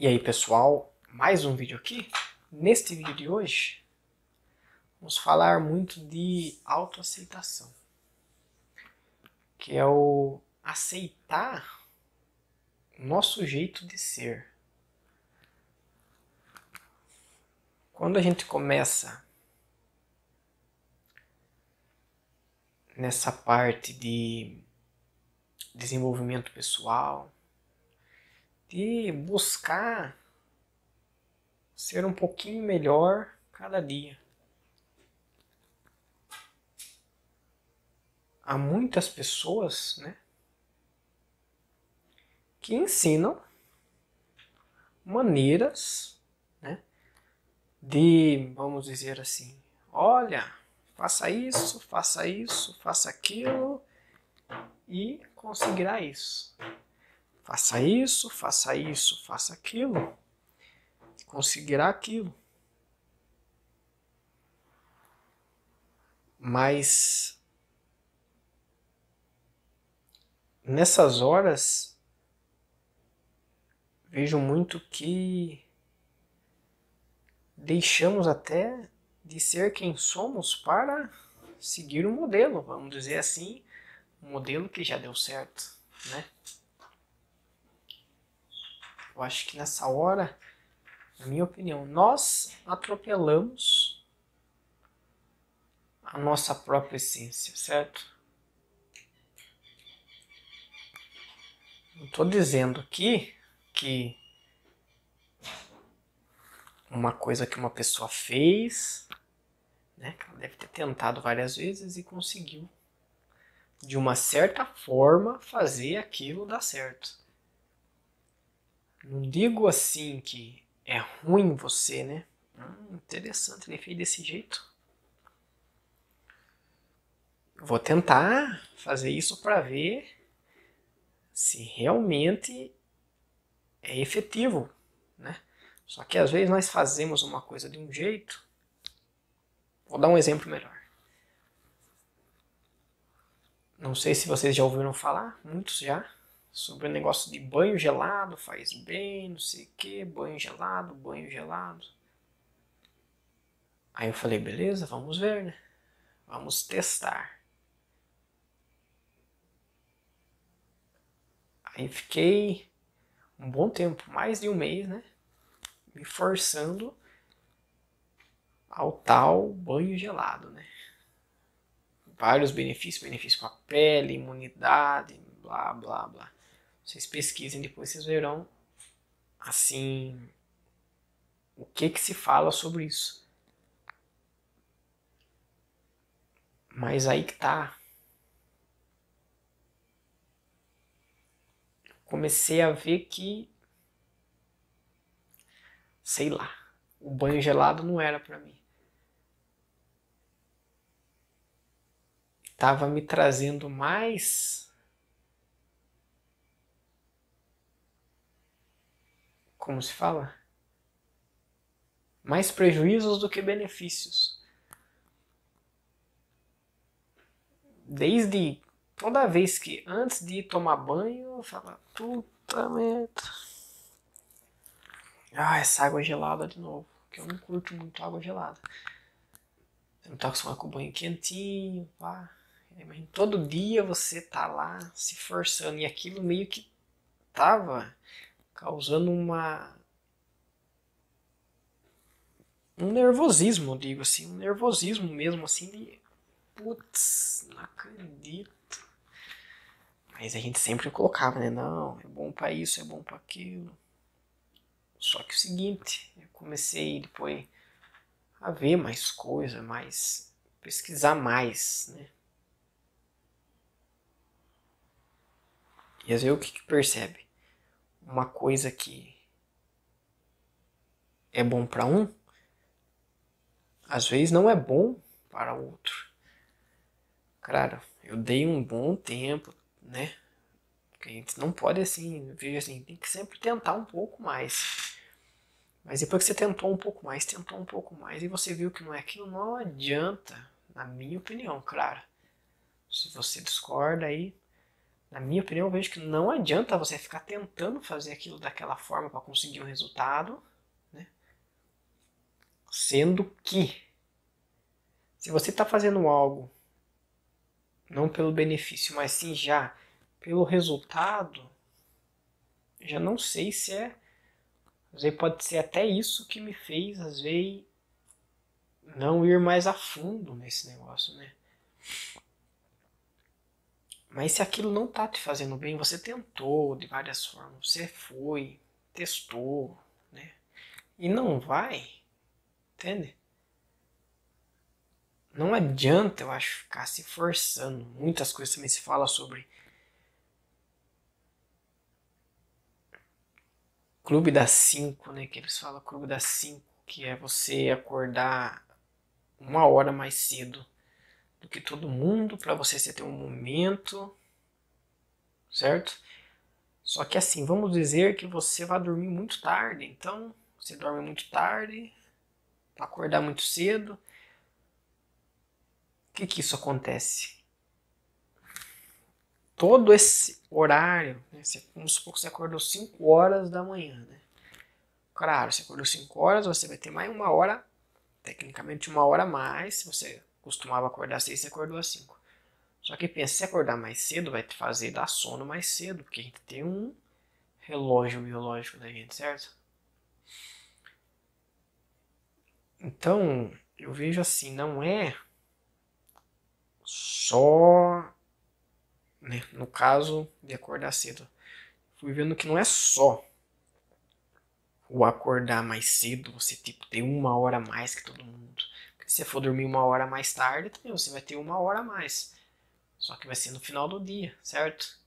E aí pessoal, mais um vídeo aqui. Neste vídeo de hoje, vamos falar muito de autoaceitação. Que é o aceitar o nosso jeito de ser. Quando a gente começa nessa parte de desenvolvimento pessoal, de buscar ser um pouquinho melhor cada dia. Há muitas pessoas, né, que ensinam maneiras, né, de, vamos dizer assim, olha, faça isso, faça isso, faça aquilo e conseguirá isso. Faça isso, faça isso, faça aquilo. Conseguirá aquilo. Mas nessas horas vejo muito que deixamos até de ser quem somos para seguir um modelo, vamos dizer assim, um modelo que já deu certo, né? Eu acho que nessa hora, na minha opinião, nós atropelamos a nossa própria essência, certo? Não estou dizendo aqui que uma coisa que uma pessoa fez, né, que ela deve ter tentado várias vezes e conseguiu, de uma certa forma, fazer aquilo dar certo. Não digo assim que é ruim você, né? Hum, interessante, ele fez desse jeito. Vou tentar fazer isso para ver se realmente é efetivo, né? Só que às vezes nós fazemos uma coisa de um jeito. Vou dar um exemplo melhor. Não sei se vocês já ouviram falar, muitos já sobre o negócio de banho gelado, faz bem, não sei o que, banho gelado, banho gelado. Aí eu falei, beleza, vamos ver, né? Vamos testar. Aí fiquei um bom tempo, mais de um mês, né? Me forçando ao tal banho gelado, né? Vários benefícios, benefícios para a pele, imunidade, blá blá blá. Vocês pesquisem depois, vocês verão assim o que que se fala sobre isso. Mas aí que tá. Comecei a ver que sei lá, o banho gelado não era para mim. Tava me trazendo mais como se fala? Mais prejuízos do que benefícios. Desde toda vez que antes de tomar banho, eu falo, puta merda. Ah, essa água gelada de novo. Que eu não curto muito água gelada. Você não tá acostumado com o banho quentinho, pá. Mas todo dia você tá lá se forçando. E aquilo meio que tava causando uma um nervosismo, digo assim, um nervosismo mesmo assim de putz, não acredito. Mas a gente sempre colocava, né? Não, é bom para isso, é bom para aquilo. Só que o seguinte, eu comecei depois a ver mais coisa, mais pesquisar mais, né? E às vezes o que, que percebe? Uma coisa que é bom para um, às vezes não é bom para outro. Cara, eu dei um bom tempo, né? Porque a gente não pode assim, veja assim, tem que sempre tentar um pouco mais. Mas depois que você tentou um pouco mais, tentou um pouco mais e você viu que não é aquilo, não adianta, na minha opinião, claro. Se você discorda aí, na minha opinião, eu vejo que não adianta você ficar tentando fazer aquilo daquela forma para conseguir um resultado, né? sendo que se você está fazendo algo não pelo benefício, mas sim já pelo resultado, já não sei se é. Às vezes pode ser até isso que me fez, às vezes, não ir mais a fundo nesse negócio, né? Mas se aquilo não tá te fazendo bem, você tentou de várias formas, você foi, testou, né? E não vai, entende? Não adianta, eu acho, ficar se forçando. Muitas coisas também se fala sobre Clube das 5, né? Que eles falam Clube das 5, que é você acordar uma hora mais cedo do que todo mundo para você ter um momento, certo? Só que assim, vamos dizer que você vai dormir muito tarde, então você dorme muito tarde, acordar muito cedo. O que que isso acontece? todo esse horário, né? vamos supor que você acordou 5 horas da manhã, né? Claro, você acordou 5 horas, você vai ter mais uma hora, tecnicamente uma hora a mais, se você costumava acordar às 6, você acordou às 5. Só que pensa, se acordar mais cedo, vai te fazer dar sono mais cedo, porque a gente tem um relógio biológico da gente, certo? Então, eu vejo assim, não é só né? No caso de acordar cedo. Fui vendo que não é só o acordar mais cedo, você tipo ter uma hora a mais que todo mundo. Se for dormir uma hora mais tarde, também você vai ter uma hora a mais. Só que vai ser no final do dia, certo?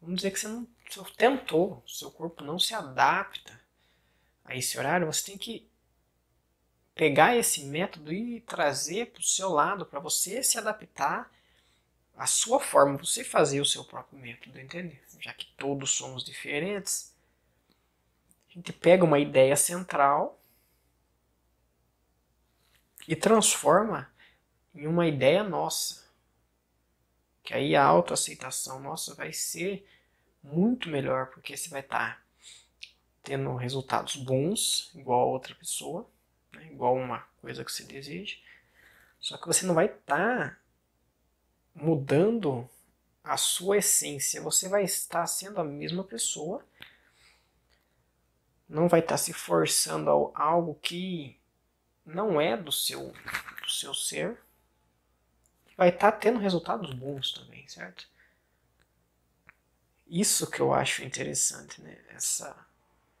Vamos dizer que você não você tentou, seu corpo não se adapta a esse horário, você tem que pegar esse método e trazer para o seu lado para você se adaptar a sua forma, você fazer o seu próprio método, entende? Já que todos somos diferentes, a gente pega uma ideia central e transforma em uma ideia nossa. Que aí a autoaceitação nossa vai ser muito melhor, porque você vai estar tá tendo resultados bons, igual a outra pessoa, né? igual uma coisa que você deseja. Só que você não vai estar tá mudando a sua essência. Você vai estar sendo a mesma pessoa, não vai estar se forçando a algo que não é do seu, do seu ser. Vai estar tendo resultados bons também, certo? Isso que eu acho interessante, né? Essa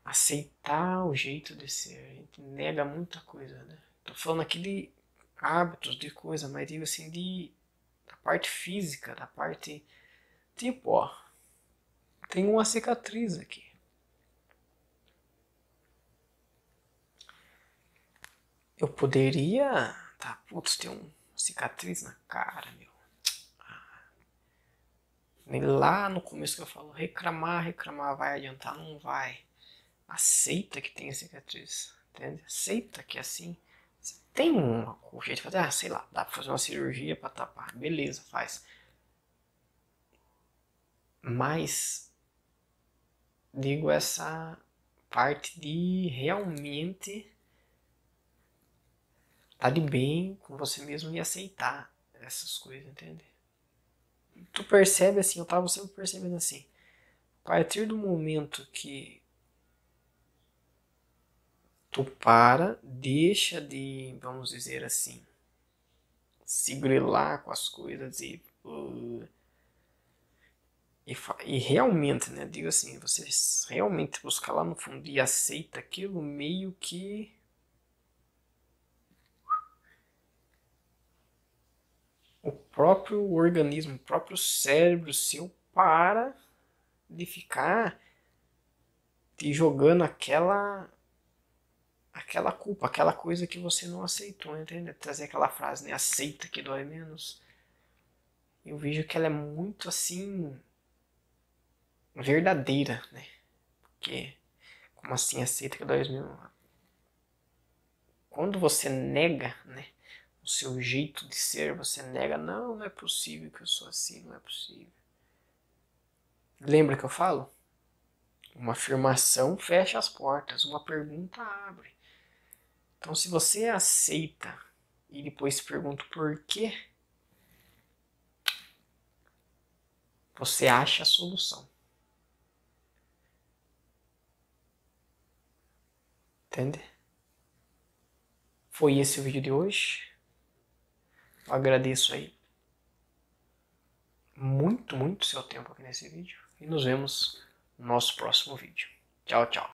aceitar o jeito de ser. A gente nega muita coisa, né? Tô falando aqui de hábitos, de coisa, mas digo assim, de parte física, da parte tipo, ó, tem uma cicatriz aqui. Eu poderia, tá, putz, tem uma cicatriz na cara, meu. Ah. Lá no começo que eu falo, reclamar, reclamar, vai adiantar? Não vai. Aceita que tem cicatriz, entende? Aceita que é assim tem um, jeito de fazer, ah, sei lá, dá pra fazer uma cirurgia para tapar, beleza, faz. Mas digo essa parte de realmente tá de bem com você mesmo e aceitar essas coisas, entende? Tu percebe assim, eu tava sempre percebendo assim, a partir do momento que tu para, deixa de, vamos dizer assim, se grilar com as coisas e, uh, e, e, realmente, né, digo assim, você realmente busca lá no fundo e aceita aquilo meio que o próprio organismo, o próprio cérebro seu para de ficar te jogando aquela aquela culpa, aquela coisa que você não aceitou, entende? Trazer aquela frase, né? Aceita que dói menos. Eu vejo que ela é muito assim verdadeira, né? Porque como assim aceita que dói menos? Quando você nega, né, o seu jeito de ser, você nega, não, não é possível que eu sou assim, não é possível. Lembra que eu falo? Uma afirmação fecha as portas, uma pergunta abre. Então, se você aceita e depois se pergunta por quê, você acha a solução. Entende? Foi esse o vídeo de hoje. Agradeço aí muito, muito seu tempo aqui nesse vídeo. E nos vemos no nosso próximo vídeo. Tchau, tchau.